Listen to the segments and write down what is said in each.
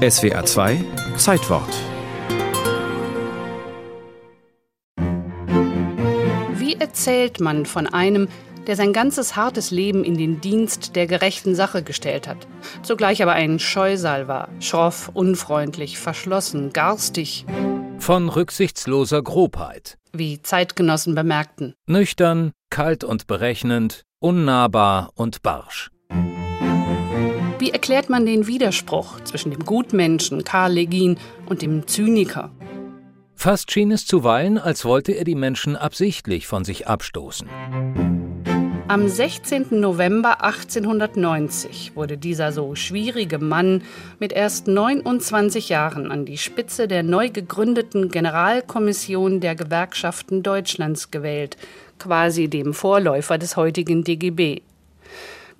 SWA 2 Zeitwort. Wie erzählt man von einem, der sein ganzes hartes Leben in den Dienst der gerechten Sache gestellt hat, zugleich aber ein Scheusal war, schroff, unfreundlich, verschlossen, garstig. Von rücksichtsloser Grobheit. Wie Zeitgenossen bemerkten. Nüchtern, kalt und berechnend, unnahbar und barsch. Wie erklärt man den Widerspruch zwischen dem Gutmenschen Karl Legin und dem Zyniker? Fast schien es zuweilen, als wollte er die Menschen absichtlich von sich abstoßen. Am 16. November 1890 wurde dieser so schwierige Mann mit erst 29 Jahren an die Spitze der neu gegründeten Generalkommission der Gewerkschaften Deutschlands gewählt, quasi dem Vorläufer des heutigen DGB.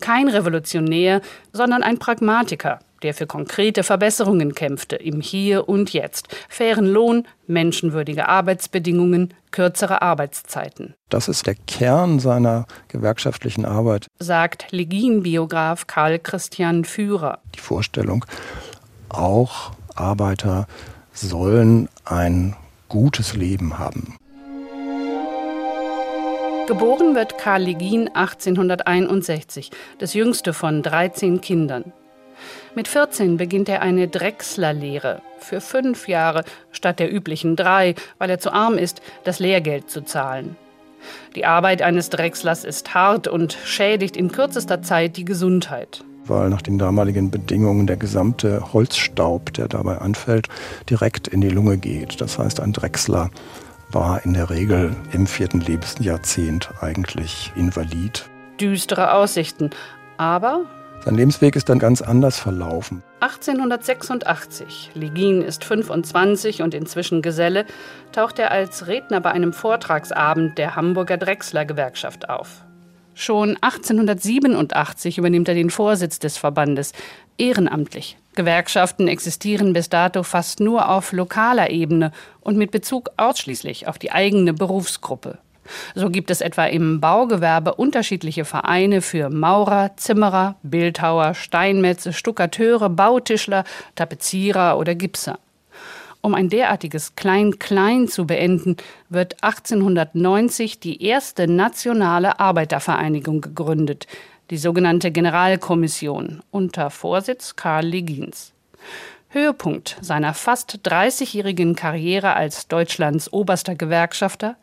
Kein Revolutionär, sondern ein Pragmatiker, der für konkrete Verbesserungen kämpfte im Hier und Jetzt. Fairen Lohn, menschenwürdige Arbeitsbedingungen, kürzere Arbeitszeiten. Das ist der Kern seiner gewerkschaftlichen Arbeit, sagt Legin-Biograf Karl Christian Führer. Die Vorstellung, auch Arbeiter sollen ein gutes Leben haben. Geboren wird Karl Legin 1861, das jüngste von 13 Kindern. Mit 14 beginnt er eine Drechslerlehre für fünf Jahre statt der üblichen drei, weil er zu arm ist, das Lehrgeld zu zahlen. Die Arbeit eines Drechslers ist hart und schädigt in kürzester Zeit die Gesundheit. Weil nach den damaligen Bedingungen der gesamte Holzstaub, der dabei anfällt, direkt in die Lunge geht. Das heißt, ein Drechsler war in der Regel im vierten Lebensjahrzehnt eigentlich invalid. Düstere Aussichten, aber sein Lebensweg ist dann ganz anders verlaufen. 1886, Legin ist 25 und inzwischen Geselle, taucht er als Redner bei einem Vortragsabend der Hamburger Drechsler-Gewerkschaft auf. Schon 1887 übernimmt er den Vorsitz des Verbandes, ehrenamtlich. Gewerkschaften existieren bis dato fast nur auf lokaler Ebene und mit Bezug ausschließlich auf die eigene Berufsgruppe. So gibt es etwa im Baugewerbe unterschiedliche Vereine für Maurer, Zimmerer, Bildhauer, Steinmetze, Stuckateure, Bautischler, Tapezierer oder Gipser. Um ein derartiges Klein-Klein zu beenden, wird 1890 die erste nationale Arbeitervereinigung gegründet, die sogenannte Generalkommission unter Vorsitz Karl Legins. Höhepunkt seiner fast 30-jährigen Karriere als Deutschlands oberster Gewerkschafter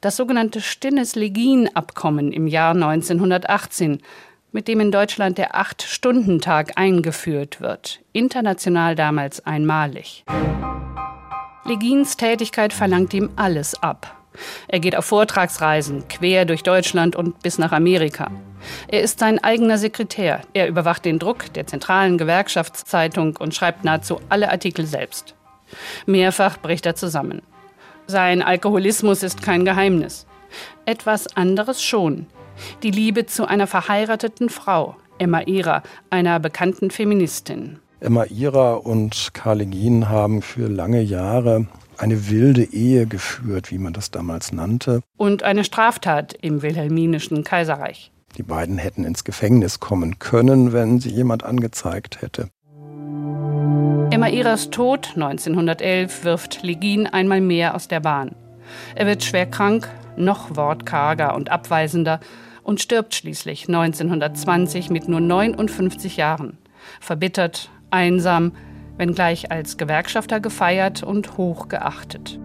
das sogenannte Stinnes-Legin-Abkommen im Jahr 1918, mit dem in Deutschland der Acht-Stunden-Tag eingeführt wird, international damals einmalig. Legins Tätigkeit verlangt ihm alles ab. Er geht auf Vortragsreisen quer durch Deutschland und bis nach Amerika. Er ist sein eigener Sekretär. Er überwacht den Druck der zentralen Gewerkschaftszeitung und schreibt nahezu alle Artikel selbst. Mehrfach bricht er zusammen. Sein Alkoholismus ist kein Geheimnis. Etwas anderes schon. Die Liebe zu einer verheirateten Frau, Emma Ira, einer bekannten Feministin. Emma Ira und Karl Legin haben für lange Jahre eine wilde Ehe geführt, wie man das damals nannte. Und eine Straftat im wilhelminischen Kaiserreich. Die beiden hätten ins Gefängnis kommen können, wenn sie jemand angezeigt hätte. Emma Iras Tod 1911 wirft Legin einmal mehr aus der Bahn. Er wird schwer krank, noch wortkarger und abweisender und stirbt schließlich 1920 mit nur 59 Jahren. Verbittert, einsam, wenngleich als Gewerkschafter gefeiert und hoch geachtet.